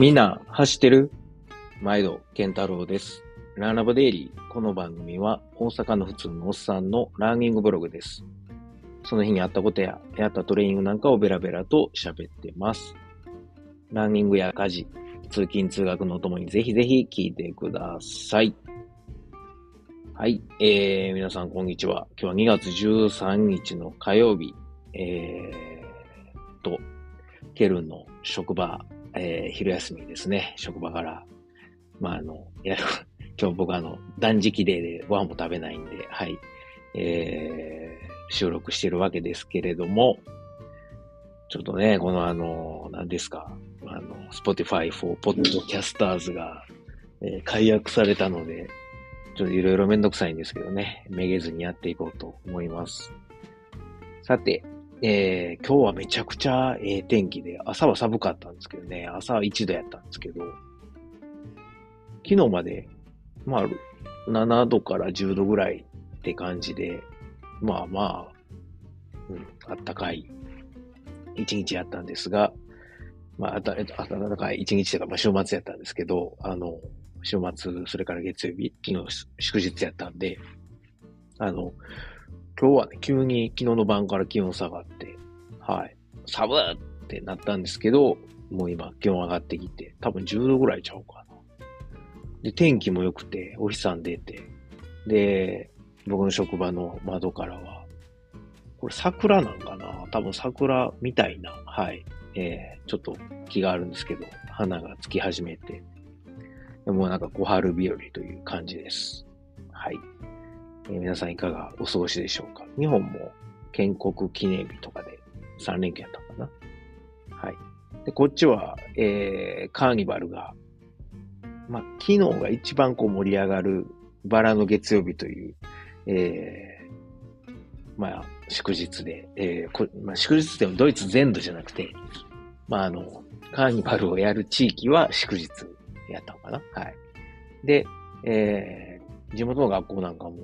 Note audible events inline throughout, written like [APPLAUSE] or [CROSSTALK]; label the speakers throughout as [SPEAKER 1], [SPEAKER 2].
[SPEAKER 1] みんな走ってる？毎度、健太郎です。ランラボデイリー。この番組は大阪の普通のおっさんのランニングブログです。その日にあったことや、やったトレーニングなんかをベラベラと喋ってます。ランニングや家事、通勤通学のともにぜひぜひ聞いてください。はい。えー、皆さんこんにちは。今日は2月13日の火曜日。えーと、ケルンの職場、えー昼休みですね。職場から。まあ、あの、いや、[LAUGHS] 今日僕あの、断食デーでご飯も食べないんで、はい。えー収録してるわけですけれども、ちょっとね、このあの、何ですか、あの、Spotify for Podcasters が、えー解約されたので、ちょっといろいろめんどくさいんですけどね、めげずにやっていこうと思います。さて、えー今日はめちゃくちゃええ天気で、朝は寒かったんですけどね、朝は1度やったんですけど、昨日まで、まあ、7度から10度ぐらいって感じで、まあまあ、うん、あったかい一日やったんですが、まあ、あた暖かい一日というか、まあ、週末やったんですけど、あの、週末、それから月曜日、昨日祝日やったんで、あの、今日はね、急に昨日の晩から気温下がって、はい、寒っってなったんですけど、もう今気温上がってきて、多分10度ぐらいちゃうかな。で、天気も良くて、お日さん出て、で、僕の職場の窓からは、これ桜なんかな？多分桜みたいな、はい、えー、ちょっと気があるんですけど、花がつき始めて、もうなんか小春日和という感じです。はい。皆さんいかがお過ごしでしょうか？日本も建国記念日とかで3連休やったのかな？はい。で、こっちは、えー、カーニバルが、まあ、昨日が一番こう盛り上がるバラの月曜日という、えー、まあ、祝日で、えーこまあ、祝日でもドイツ全土じゃなくて、まあ、あの、カーニバルをやる地域は祝日やったのかな？はい。で、えー、地元の学校なんかも、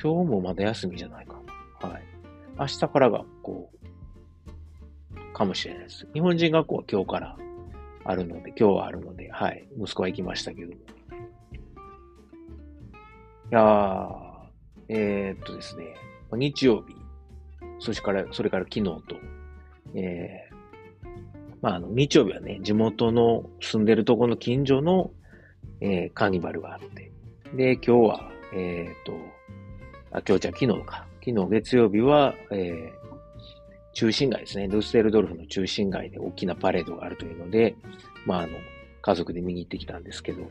[SPEAKER 1] 今日もまだ休みじゃないか。はい。明日から学校かもしれないです。日本人学校は今日からあるので、今日はあるので、はい。息子は行きましたけども。いやー、えー、っとですね、日曜日、それから、それから昨日と、えー、まあ、あの、日曜日はね、地元の住んでるところの近所の、えー、カーニバルがあって、で、今日は、えー、っと、あ、今日じゃ昨日か。昨日月曜日は、えー、中心街ですね。ドゥッセルドルフの中心街で大きなパレードがあるというので、まあ、あの、家族で見に行ってきたんですけど、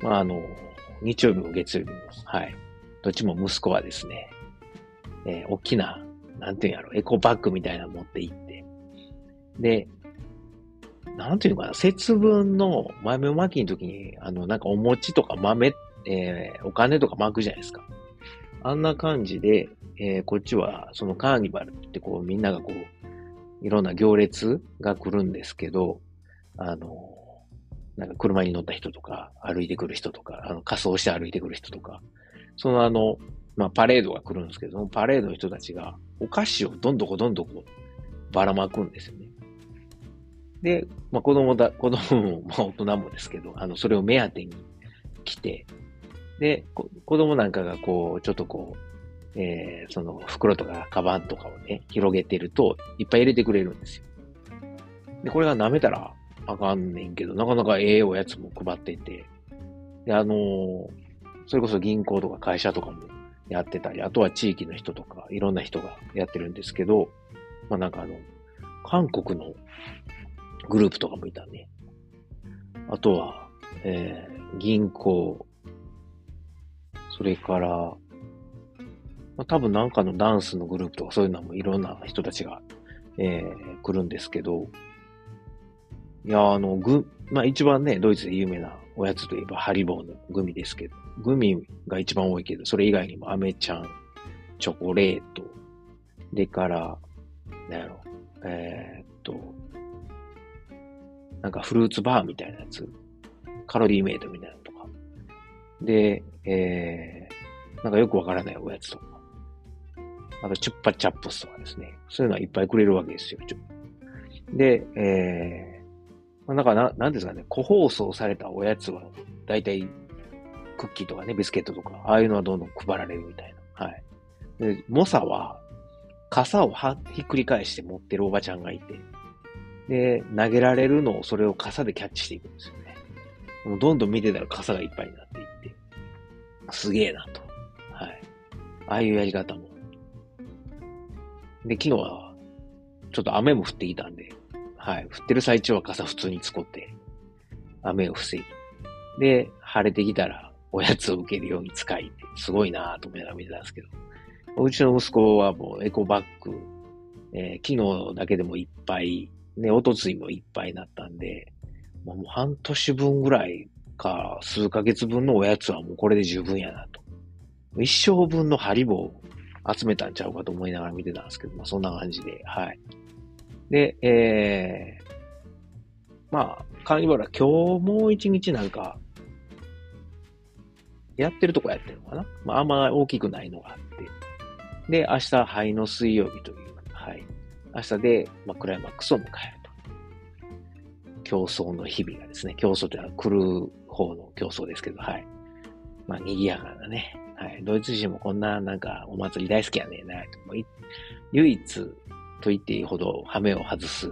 [SPEAKER 1] まあ、あの、日曜日も月曜日も、はい。どっちも息子はですね、えー大きな、なんていうんやろ、エコバッグみたいなの持って行って、で、なんていうのかな、節分の豆まきの時に、あの、なんかお餅とか豆、えーお金とか巻くじゃないですか。あんな感じで、えーこっちは、そのカーニバルってこう、みんながこう、いろんな行列が来るんですけど、あの、なんか車に乗った人とか、歩いてくる人とか、あの、仮装して歩いてくる人とか、そのあの、まあ、パレードが来るんですけど、そのパレードの人たちが、お菓子をどんどこどんどこばらまくんですよね。で、まあ、子供だ、子供も、まあ、大人もですけど、あの、それを目当てに来て、で、子供なんかがこう、ちょっとこう、えー、その袋とかカバンとかをね、広げてると、いっぱい入れてくれるんですよ。で、これが舐めたらあかんねんけど、なかなかええおやつも配ってて、で、あのーそれこそ銀行とか会社とかもやってたり、あとは地域の人とか、いろんな人がやってるんですけど、まあなんかあの、韓国のグループとかもいたね。あとは、えー、銀行、それから、まあ、多分なんかのダンスのグループとかそういうのもいろんな人たちが、えー、来るんですけど、いや、あの、グ、まあ一番ね、ドイツで有名なおやつといえばハリボーのグミですけど、グミが一番多いけど、それ以外にもアメちゃん、チョコレート、でから、なんやろ、えーっと、なんかフルーツバーみたいなやつ、カロリーメイトみたいな、で、えー、なんかよくわからないおやつとか、あとチュッパチャップスとかですね、そういうのはいっぱいくれるわけですよ。ちょで、えー、まあ、なんかな、なんですかね、個包装されたおやつは、だいたいクッキーとかね、ビスケットとか、ああいうのはどんどん配られるみたいな。はい。で、猛者は、傘をはひっくり返して持ってるおばちゃんがいて、で、投げられるのをそれを傘でキャッチしていくんですよね。もうどんどん見てたら傘がいっぱいになっていって、すげえなと。はい。ああいうやり方も。で、昨日は、ちょっと雨も降ってきたんで、はい。降ってる最中は傘普通に使って、雨を防ぎ。で、晴れてきたら、おやつを受けるように使いって、すごいなぁと思いながら見てたんですけど、うちの息子はもうエコバッグ、えー、昨日だけでもいっぱい、ね、おとついもいっぱいになったんで、もう半年分ぐらいか、数ヶ月分のおやつはもうこれで十分やなと。一生分のハリボー集めたんちゃうかと思いながら見てたんですけど、まあそんな感じで、はい。で、えー、まあ、カーニバルは今日もう一日なんか、やってるとこやってるのかなまあ、あんま大きくないのがあって。で、明日、灰の水曜日という、はい。明日で、まあ、クライマックスを迎えると。競争の日々がですね、競争というのは来る方の競争ですけど、はい。まあ、賑やかなね。はい。ドイツ人もこんな、なんか、お祭り大好きやねんな、と。唯一、と言っていいほど、羽目を外す、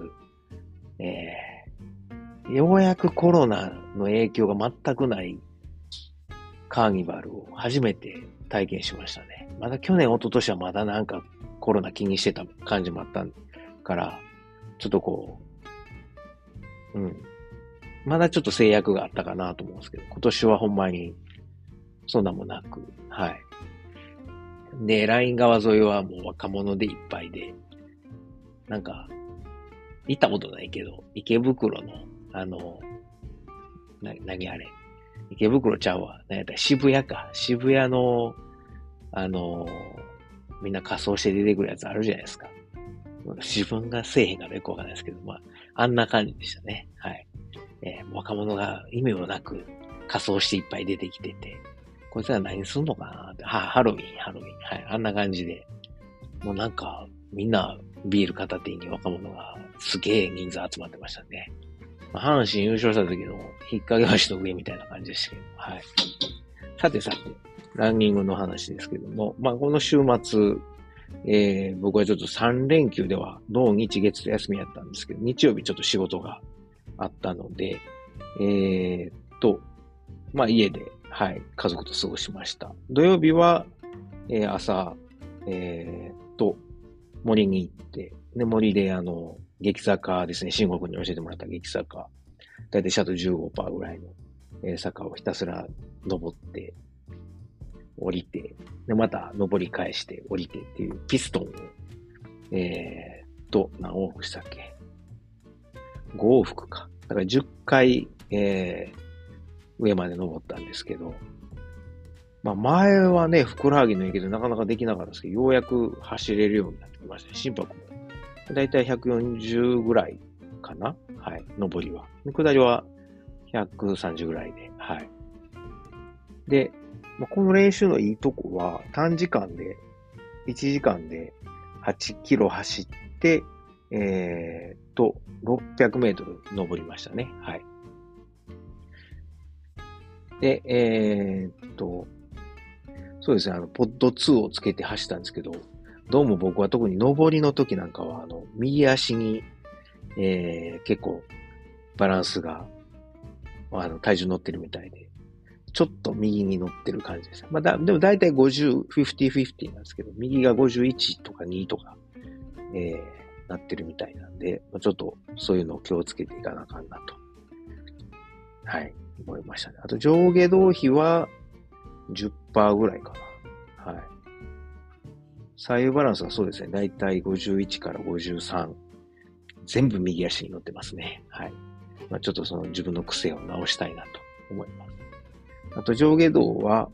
[SPEAKER 1] えー、ようやくコロナの影響が全くないカーニバルを初めて体験しましたね。まだ去年、一昨年はまだなんかコロナ気にしてた感じもあったから、ちょっとこう、うん。まだちょっと制約があったかなと思うんですけど、今年はほんまにそんなもなく、はい。で、ライン川沿いはもう若者でいっぱいで、なんか、行ったことないけど、池袋の、あの、な、何あれ、池袋ちゃうわ。何やった渋谷か。渋谷の、あのみんな仮装して出てくるやつあるじゃないですか。自分がせえへんからよくわかんないですけど、まあ、あんな感じでしたね。はい。えー、若者が意味もなく仮装していっぱい出てきてて、こいつら何すんのかなって、ハロウィン、ハロウィン。はい。あんな感じで。もうなんか、みんなビール片手に若者がすげえ人数集まってましたね。阪神優勝した時の引っ掛け橋の上みたいな感じでしたけど、はい。さてさて、ランニングの話ですけども、まあ、この週末、えー、僕はちょっと3連休では、土日月と休みやったんですけど、日曜日ちょっと仕事があったので、えー、っと、まあ、家で、はい、家族と過ごしました。土曜日は、えー、朝、えー、っと、森に行って、で、森であの、激坂ですね、新国に教えてもらった激坂。だいたいシャドウ15%ぐらいの、え坂をひたすら登って、降りて、で、また登り返して降りてっていうピストンを、えー、と、何往復したっけ ?5 往復か。だから10回、えー、上まで登ったんですけど、まあ前はね、ふくらはぎの影響でなかなかできなかったんですけど、ようやく走れるようになってきましたね。心拍もだいたい140ぐらいかなはい。上りは。下りは130ぐらいで。はい。で、まあ、この練習のいいとこは、短時間で、1時間で8キロ走って、えー、と、600メートル登りましたね。はい。で、えー、っと、そうですね、あの、ポッド2をつけて走ったんですけど、どうも僕は特に上りの時なんかは、あの、右足に、えー、結構バランスが、あの、体重乗ってるみたいで、ちょっと右に乗ってる感じです。まあ、だ、でも大体50、50-50なんですけど、右が51とか2とか、えー、なってるみたいなんで、ちょっとそういうのを気をつけていかなあかんなと。はい、思いましたね。あと上下動比は10%ぐらいかな。はい。左右バランスがそうですね。だいたい51から53。全部右足に乗ってますね。はい。まあ、ちょっとその自分の癖を直したいなと思います。あと上下動は、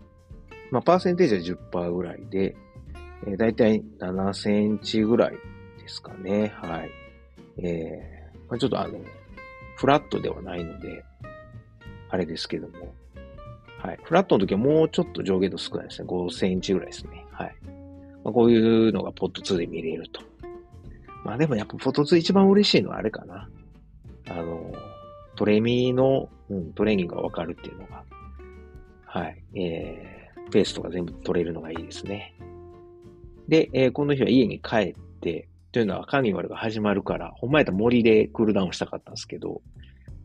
[SPEAKER 1] まあ、パーセンテージは10%ぐらいで、えー、だいたい7センチぐらいですかね。はい。えー、まあ、ちょっとあの、フラットではないので、あれですけども、はい。フラットの時はもうちょっと上下動少ないですね。5センチぐらいですね。はい。まあ、こういうのがポット2で見れると。まあでもやっぱポット2一番嬉しいのはあれかな。あの、トレミの、うん、トレーニングがわかるっていうのが、はい、えー、ペースとか全部取れるのがいいですね。で、えー、この日は家に帰って、というのはカーニバルが始まるから、ほんまやったら森でクールダウンしたかったんですけど、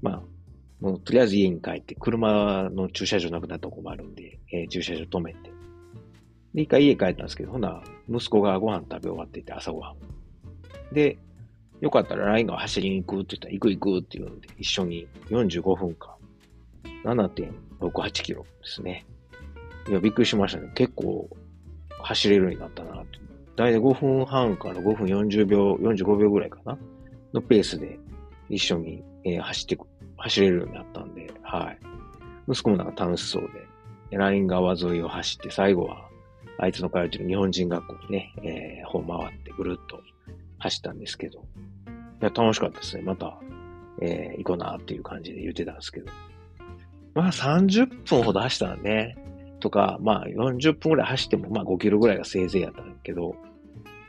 [SPEAKER 1] まあ、もうとりあえず家に帰って、車の駐車場なくなったとこもあるんで、えー、駐車場止めて。で、一回家帰ったんですけど、ほな、息子がご飯食べ終わっていて、朝ご飯。で、よかったらラインが走りに行くって言ったら、行く行くって言うんで、一緒に45分間、7.68キロですね。いや、びっくりしましたね。結構走れるようになったな。だいたい5分半から5分40秒、45秒ぐらいかな？のペースで一緒に、えー、走って走れるようになったんで、はい。息子もなんか楽しそうで、ライン川沿いを走って、最後は、あいつの通ってる日本人学校にね、えー、方回ってぐるっと走ったんですけど、いや、楽しかったですね。また、えー、行こうなっていう感じで言ってたんですけど。まあ30分ほど走ったんね。とか、まあ40分ぐらい走っても、まあ5キロぐらいがせいぜいやったんだけど、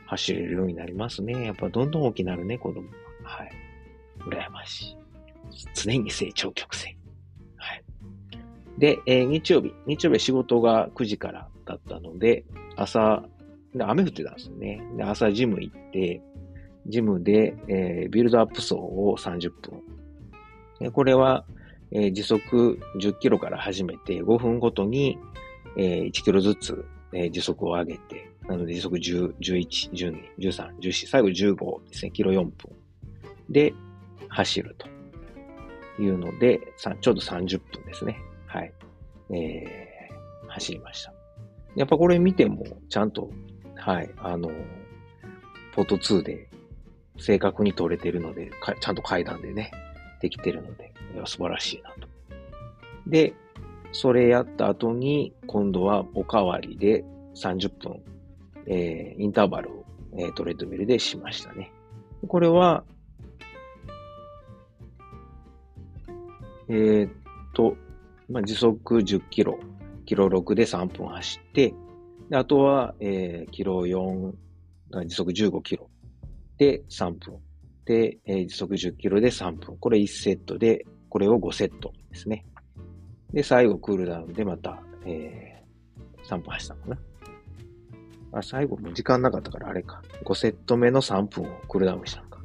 [SPEAKER 1] 走れるようになりますね。やっぱどんどん大きくなるね、子供は。はい。羨ましい。常に成長曲線。はい。で、えー、日曜日。日曜日仕事が9時からだったので、朝、雨降ってたんですよね。で、朝ジム行って、ジムで、えー、ビルドアップ走を30分。これは、えー、時速10キロから始めて、5分ごとに、えー、1キロずつ、えー、時速を上げて、なので時速10、11、12、13、14、最後15ですね、キロ4分で走ると。いうので、ちょうど30分ですね。はい。えー、走りました。やっぱこれ見ても、ちゃんと、はい、あの、ポート2で正確に撮れてるので、ちゃんと階段でね、できてるので、素晴らしいなと。で、それやった後に、今度はおかわりで30分、えー、インターバルを、えー、トレッドミルでしましたね。これは、えー、っと、まあ、時速10キロ、キロ6で3分走って、あとは、えー、キロ4、時速15キロで3分。で、えー、時速10キロで3分。これ1セットで、これを5セットですね。で、最後クールダウンでまた、えー、3分走ったのかな。あ、最後も時間なかったからあれか。5セット目の3分をクールダウンしたのか。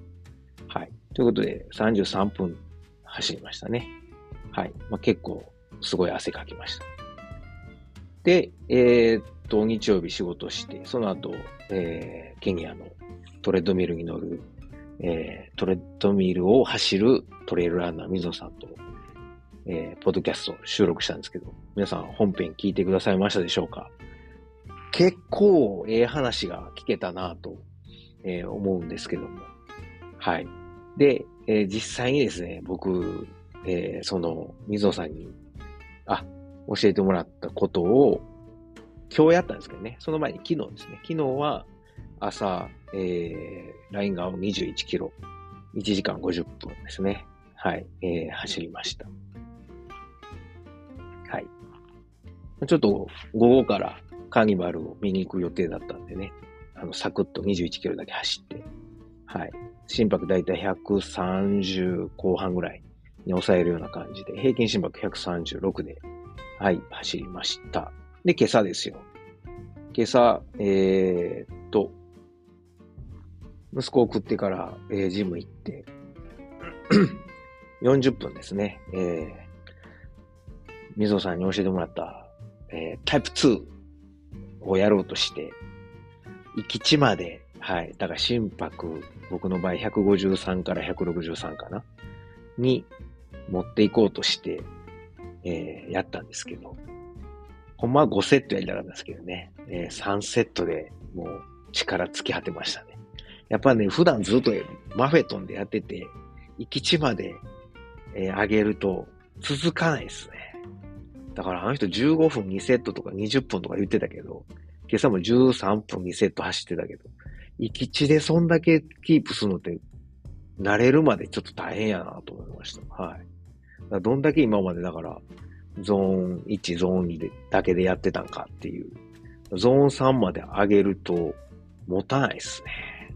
[SPEAKER 1] はい。ということで、33分走りましたね。はい。まあ、結構、すごい汗かきました。で、えー、っと、日曜日仕事して、その後、えー、ケニアのトレッドミルに乗る、えー、トレッドミルを走るトレイルランナー、水野さんと、えー、ポッドキャストを収録したんですけど、皆さん本編聞いてくださいましたでしょうか？結構、ええ話が聞けたなと、えー、思うんですけども。はい。で、えー、実際にですね、僕、えー、その、水野さんに、あ、教えてもらったことを、今日やったんですけどね、その前に昨日ですね。昨日は朝、えー、ライン側を21キロ、1時間50分ですね。はい、えー、走りました。はい。ちょっと午後からカーニバルを見に行く予定だったんでね、あの、サクッと21キロだけ走って、はい。心拍だいたい130後半ぐらいに抑えるような感じで、平均心拍136で、はい、走りました。で、今朝ですよ。今朝、えー、と、息子を送ってから、えー、ジム行って、[CLEARS THROAT] 40分ですね。えー、水野さんに教えてもらった、えー、タイプ2をやろうとして、行き地まで、はい。だから心拍、僕の場合153から163かな？に持っていこうとして、えー、やったんですけど、ほんまは5セットやりたかったんですけどね、えー、3セットでもう力尽き果てましたね。やっぱね、普段ずっとマフェトンでやってて、行き地まで、えー、上げると続かないですね。だからあの人15分2セットとか20分とか言ってたけど、今朝も13分2セット走ってたけど、行き地でそんだけキープするのって、慣れるまでちょっと大変やなと思いました。はい。どんだけ今までだから、ゾーン1、ゾーン2でだけでやってたんかっていう。ゾーン3まで上げると、持たないですね。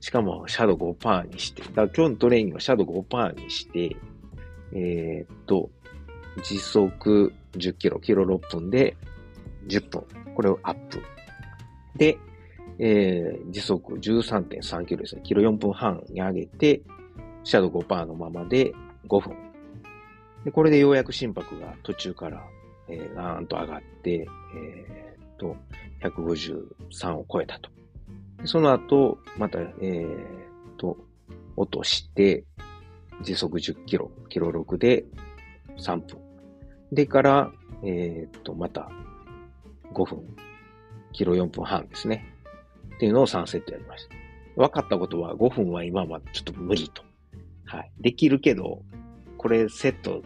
[SPEAKER 1] しかも、シャドウ5%にして、だから今日のトレーニングはシャドウ5%にして、えー、っと、時速10キロ、キロ6分で10分。これをアップ。で、えー、時速13.3キロですね。キロ4分半に上げて、シャドウ5%のままで5分。で、これでようやく心拍が途中から、えー、ガーンと上がって、えー、と、153を超えたと。その後、また、えー、と、落として、時速10キロ、キロ6で3分。でから、えー、と、また5分、キロ4分半ですね。っていうのを3セットやりました。分かったことは5分は今はちょっと無理と。はい。できるけど、これセット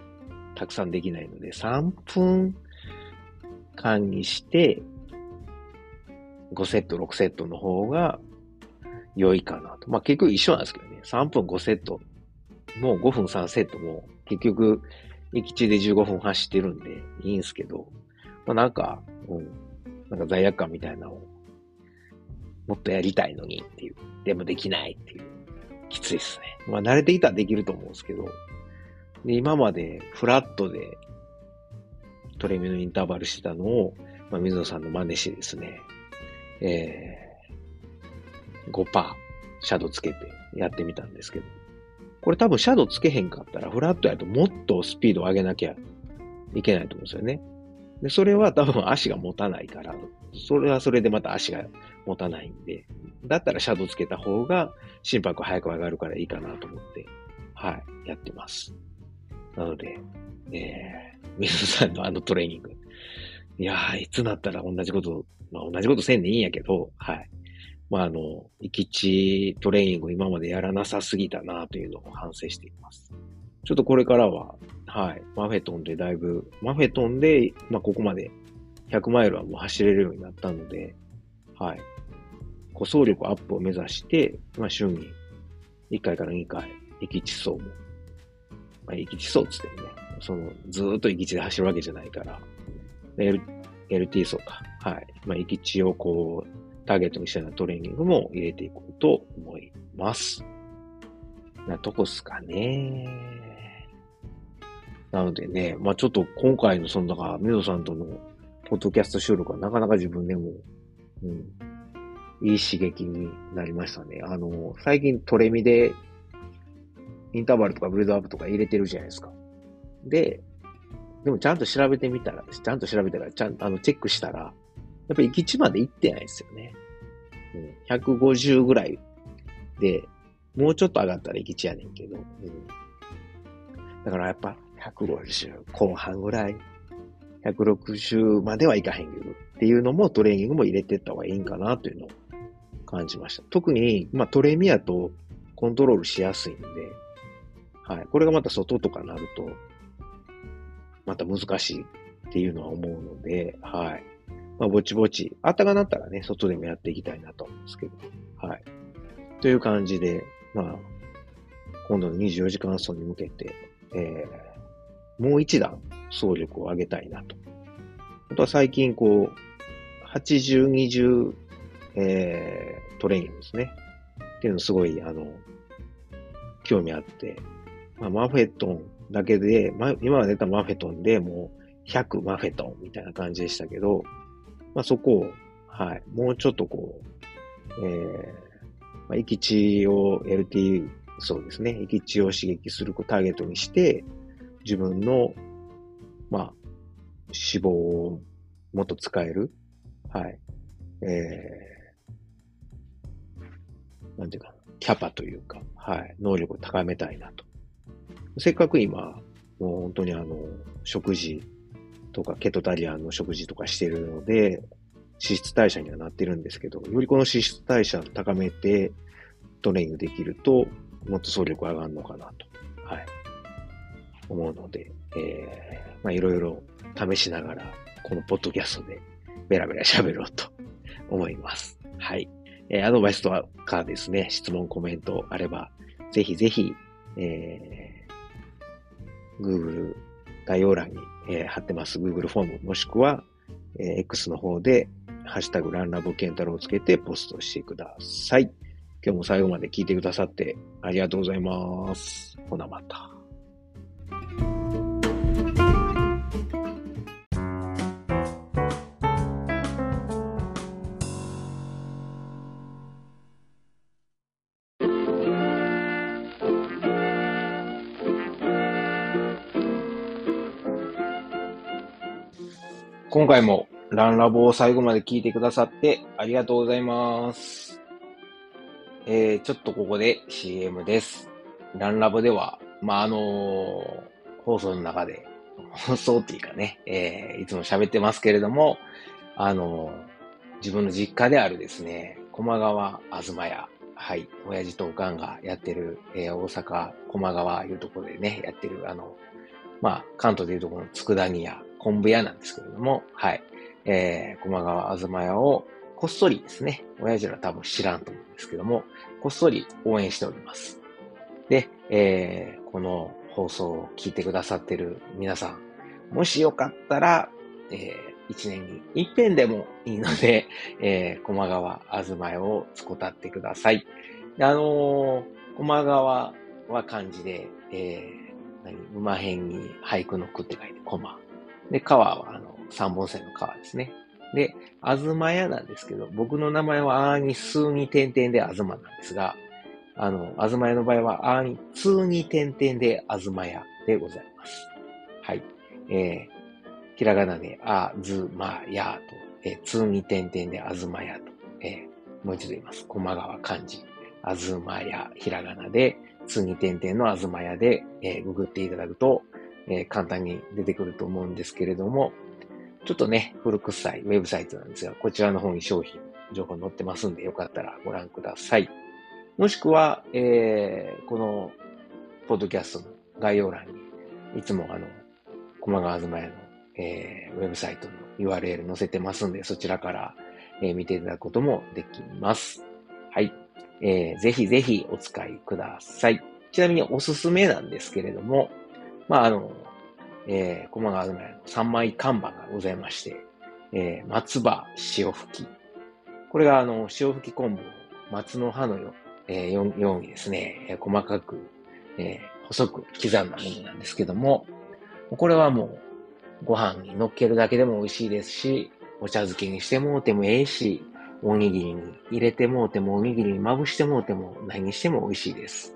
[SPEAKER 1] たくさんできないので、3分間にして、5セット、6セットの方が良いかなと。まあ結局一緒なんですけどね。3分5セット、もう5分3セットも結局、駅地で15分走ってるんでいいんですけど、まあなんか、うん、なんか罪悪感みたいなのをもっとやりたいのにっていう。でもできないっていう。きついっすね。まあ慣れていたらできると思うんですけど、で今までフラットでトレミのインターバルしてたのを、まあ、水野さんの真似してですね、えー、5%シャドウつけてやってみたんですけど、これ多分シャドウつけへんかったら、フラットやともっとスピードを上げなきゃいけないと思うんですよね。で、それは多分足が持たないから、それはそれでまた足が持たないんで、だったらシャドウつけた方が心拍早く上がるからいいかなと思って、はい、やってます。なので、えー、水さんのあのトレーニング。いやー、いつなったら同じこと、まあ同じことせんでいいんやけど、はい。まああの、行き地トレーニングを今までやらなさすぎたなというのを反省しています。ちょっとこれからは、はい、マフェトンでだいぶ、マフェトンで、まあここまで100マイルはもう走れるようになったので、はい。こう走力アップを目指して、まあ週に1回から2回、行き地走もまあ、行き地走つってもね、その、ずーっと行き地で走るわけじゃないから、L、LT 走か。はい。まあ、行き地をこう、ターゲットにしたようなトレーニングも入れていこうと思います。なとこっすかね。なのでね、まあちょっと今回のその、だから、ミドさんとのポッドキャスト収録はなかなか自分でも、うん、いい刺激になりましたね。あの、最近トレミでインターバルとかブルドアップとか入れてるじゃないですか。で、でもちゃんと調べてみたら、ちゃんと調べたら、ちゃんとあのチェックしたら、やっぱり行き地まで行ってないですよね。うん、150ぐらいで、もうちょっと上がったら行き地やねんけど、うん、だからやっぱ150後半ぐらい、160まではいかへんけど、っていうのもトレーニングも入れてった方がいいんかなというのを感じました。特に、まあトレミアとコントロールしやすいんで、はい。これがまた外とかなると、また難しいっていうのは思うので、はい。まあ、ぼちぼち、あったかなったらね、外でもやっていきたいなと思うんですけど、はい。という感じで、まあ、今度の24時間走に向けて、えー、もう一段走力を上げたいなと。あとは最近こう、80、20、えー、トレーニングですね。っていうのすごい、あの、興味あって、まあ、マフェットンだけで、ま、今まで出たマフェトンでもう100マフェトンみたいな感じでしたけど、まあ、そこを、はい、もうちょっとこう、えー、まあ、行き地を LT、そうですね、行き地を刺激するターゲットにして、自分の、まあ、脂肪をもっと使える、はい、えー、なんていうか、キャパというか、はい、能力を高めたいなと。せっかく今、もう本当にあの、食事とかケトタリアンの食事とかしてるので、脂質代謝にはなってるんですけど、よりこの脂質代謝を高めてトレーニングできると、もっと走力上がるのかなと、はい、思うので、えー、まあいろいろ試しながら、このポッドキャストでベラベラ喋ろうと [LAUGHS] 思います。はい。えー、アドバイスとかですね、質問、コメントあれば、ぜひぜひ、えー Google 概要欄に、えー、貼ってます Google フォームもしくは、えー、X の方でハッシュタグランラボケンタロをつけてポストしてください。今日も最後まで聞いてくださってありがとうございます。ほなまた。今回もランラボを最後まで聞いてくださってありがとうございます。えー、ちょっとここで CM です。ランラボでは、まあ、あのー、放送の中で、放送っていうかね、えー、いつも喋ってますけれども、あのー、自分の実家であるですね、駒川あずま屋、はい、親父とおかんがやってる、えー、大阪駒川いうところでね、やってる、あの、まあ、関東でいうところの佃煮屋、昆布屋なんですけれども、はい。えー、駒川あずま屋をこっそりですね、親父ら多分知らんと思うんですけども、こっそり応援しております。で、えー、この放送を聞いてくださってる皆さん、もしよかったら、えー、一年に一遍でもいいので、[LAUGHS] えー、駒川あずま屋をつこたってください。あのー、駒川は漢字で、えー、何？馬辺に俳句の句って書いて、駒。で、川は、あの、三本線の川ですね。で、あずまやなんですけど、僕の名前はあーに数に点々であずまなんですが、あの、あずまやの場合はあーに通に点々であずまやでございます。はい。えー、ひらがなであずまやと、えー、通に点々であずまやと、えー、もう一度言います。駒川漢字。あずまや、ひらがなで、通に点々のあずまやで、えー、ググっていただくと、え、簡単に出てくると思うんですけれども、ちょっとね、古臭いウェブサイトなんですが、こちらの方に商品、情報載ってますんで、よかったらご覧ください。もしくは、えー、この、ポッドキャストの概要欄に、いつもあの、駒川東屋の、えー、ウェブサイトの URL 載せてますんで、そちらから、えー、見ていただくこともできます。はい。えー、ぜひぜひお使いください。ちなみにおすすめなんですけれども、まあ、あの、えー、駒川東屋の3枚看板がございまして、えー、松葉塩吹き。これが、あの、塩吹き昆布を松の葉のよ,、えー、ようにですね、えー、細かく、えー、細く刻んだものなんですけども、これはもう、ご飯に乗っけるだけでも美味しいですし、お茶漬けにしてもうてもええし、おにぎりに入れてもうても、おにぎりにまぶしてもうても、何にしても美味しいです。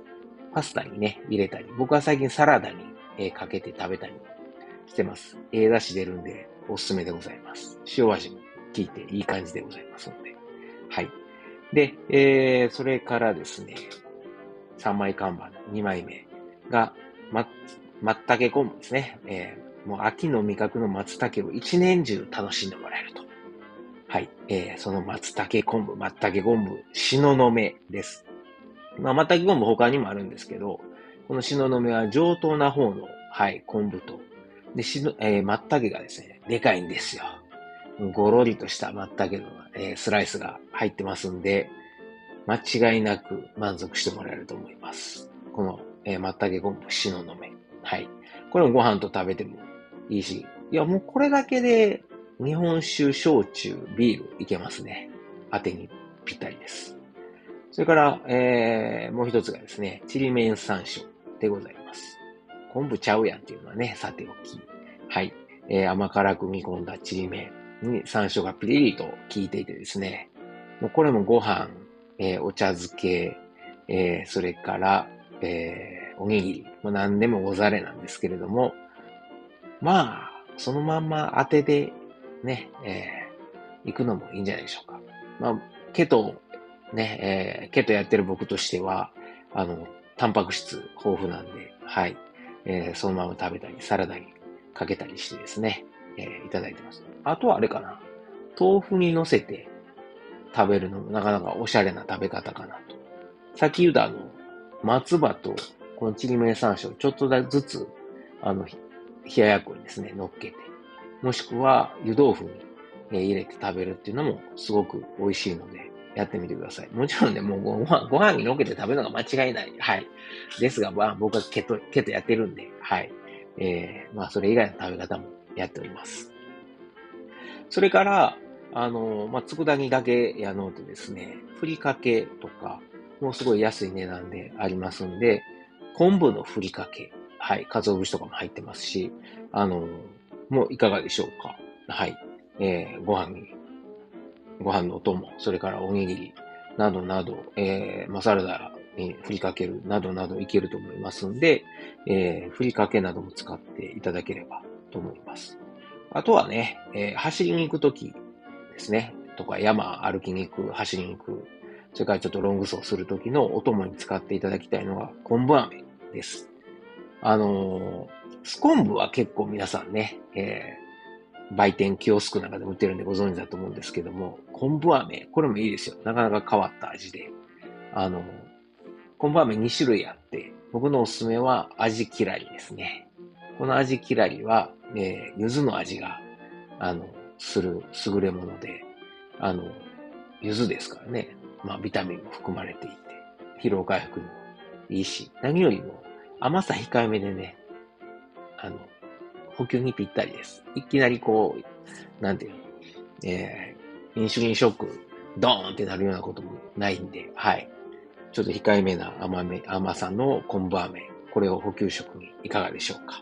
[SPEAKER 1] パスタにね、入れたり、僕は最近サラダに、え、かけて食べたりしてます。ええ出汁出るんで、おすすめでございます。塩味も効いていい感じでございますので。はい。で、えー、それからですね、3枚看板、2枚目が、ま、松茸昆布ですね。えー、もう秋の味覚の松茸を一年中楽しんでもらえると。はい。えー、その松茸昆布、松茸昆布、しののめです。まあ、松茸昆布他にもあるんですけど、このしののめは上等な方の、はい、昆布とで、しの、えー、松茸がですね、でかいんですよ。ごろりとした松茸の、えー、スライスが入ってますんで、間違いなく満足してもらえると思います。この、えー、松茸昆布しののめ。はい。これもご飯と食べてもいいし、いや、もうこれだけで日本酒、焼酎、ビールいけますね。当てにぴったりです。それから、えー、もう一つがですね、ちりめん山椒でございます。昆布ちゃうやんっていうのはね、さておき。はい。えー、甘辛く煮込んだちりめんに山椒がピリリと効いていてですね。もうこれもご飯、えー、お茶漬け、えー、それから、えー、おにぎり、もう何でもござれなんですけれども、まあ、そのまんま当てでね、えー、行くのもいいんじゃないでしょうか。まあ、ケト、ね、えー、ケトやってる僕としては、あの、タンパク質豊富なんで、はい。えー、そのまま食べたり、サラダにかけたりしてですね、えー、いただいてます。あとはあれかな。豆腐に乗せて食べるのもなかなかおしゃれな食べ方かなと。さっき言ったあの、松葉とこのちりめん山椒ちょっとずつ、あの、冷ややっこにですね、乗っけて、もしくは湯豆腐に、入れて食べるっていうのもすごく美味しいので、やってみてください。もちろんね、もうご飯、ご飯にのけて食べるのが間違いない。はい。ですが、まあ、僕はケト、ケトやってるんで、はい。えー、まあ、それ以外の食べ方もやっております。それから、あの、まあ、佃煮だけやのうとですね、ふりかけとか、もうすごい安い値段でありますんで、昆布のふりかけ、はい、鰹節とかも入ってますし、あの、もういかがでしょうか。はい。えー、ご飯にご飯のお供、それからおにぎりなどなど、えー、まあ、サラダに振りかけるなどなどいけると思いますんで、えー、ふりかけなども使っていただければと思います。あとはね、えー、走りに行くときですね、とか山歩きに行く、走りに行く、それからちょっとロング走するときのお供に使っていただきたいのが昆布飴です。あのー、スコンブは結構皆さんね、えー、売店キオスクなんかで売ってるんでご存知だと思うんですけども、昆布飴、これもいいですよ。なかなか変わった味で。あの、昆布飴2種類あって、僕のおすすめは味きらりですね。この味きらりは、えー、柚子の味が、あの、する優れもので、あの、柚子ですからね。まあ、ビタミンも含まれていて、疲労回復にもいいし、何よりも甘さ控えめでね、あの、補給にぴったりです。いきなりこう、なんていうの、えー、インシュリンショック、ドーンってなるようなこともないんで、はい。ちょっと控えめな甘め、甘さの昆布飴、これを補給食にいかがでしょうか。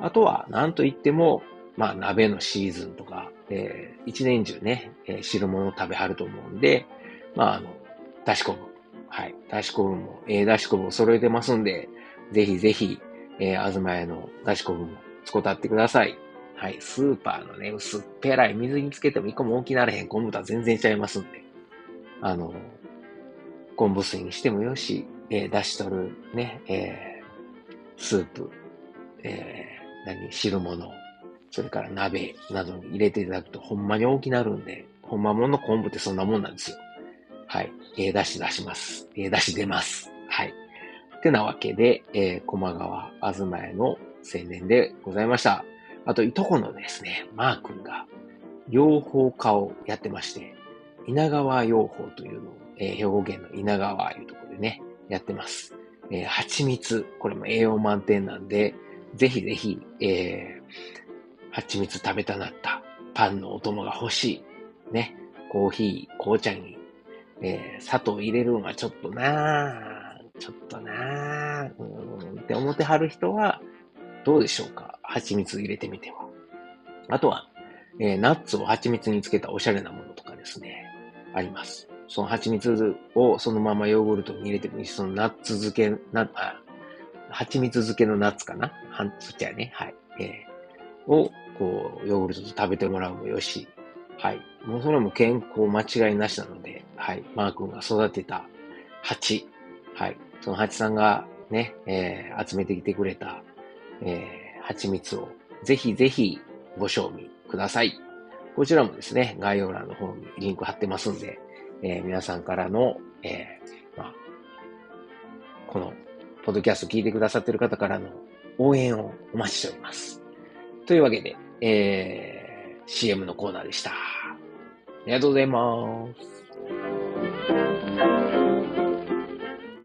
[SPEAKER 1] あとは、なんといっても、まあ、鍋のシーズンとか、えー、一年中ね、えー、汁物を食べはると思うんで、まあ、あの、だし昆布。はい。だし昆布も、えー、だし昆布を揃えてますんで、ぜひぜひ、えー、あずまやのだし昆布も使ってください。はい。スーパーのね、薄っぺらい水につけても一個も大きならへん昆布とは全然ちゃいますんで。あの、昆布水にしてもよし、えー、出し取るね、えー、スープ、えー、何、汁物、それから鍋などに入れていただくとほんまに大きなるんで、ほんまもの昆布ってそんなもんなんですよ。はい。えー、出し出します。えー、出し出ます。はい。ってなわけで、えー、駒川あずまへの青年でございました。あと、いとこのですね、マー君が、養蜂家をやってまして、稲川養蜂というのを、えー、兵庫県の稲川いうところでね、やってます。えー、蜂蜜、これも栄養満点なんで、ぜひぜひ、えー、蜂蜜食べたなったパンのお供が欲しい。ね。コーヒー、紅茶に、えー、砂糖入れるのはちょっとなぁ、ちょっとなぁ、うんって思ってはる人は、どうでしょうか？蜂蜜入れてみては。あとは、えー、ナッツを蜂蜜につけたおしゃれなものとかですね、あります。その蜂蜜をそのままヨーグルトに入れてもいいし、そのナッツ漬け、な、あ、蜂蜜漬けのナッツかな？はん、そっちはね、はい。えー、を、こう、ヨーグルトと食べてもらうもよし、はい。もうそれも健康間違いなしなので、はい。マー君が育てた蜂、はい。その蜂さんがね、えー、集めてきてくれた、えー、蜂蜜をぜひぜひご賞味ください。こちらもですね、概要欄の方にリンク貼ってますんで、えー、皆さんからの、えー、まあ、この、ポッドキャスト聞いてくださってる方からの応援をお待ちしております。というわけで、えー、CM のコーナーでした。ありがとうございます。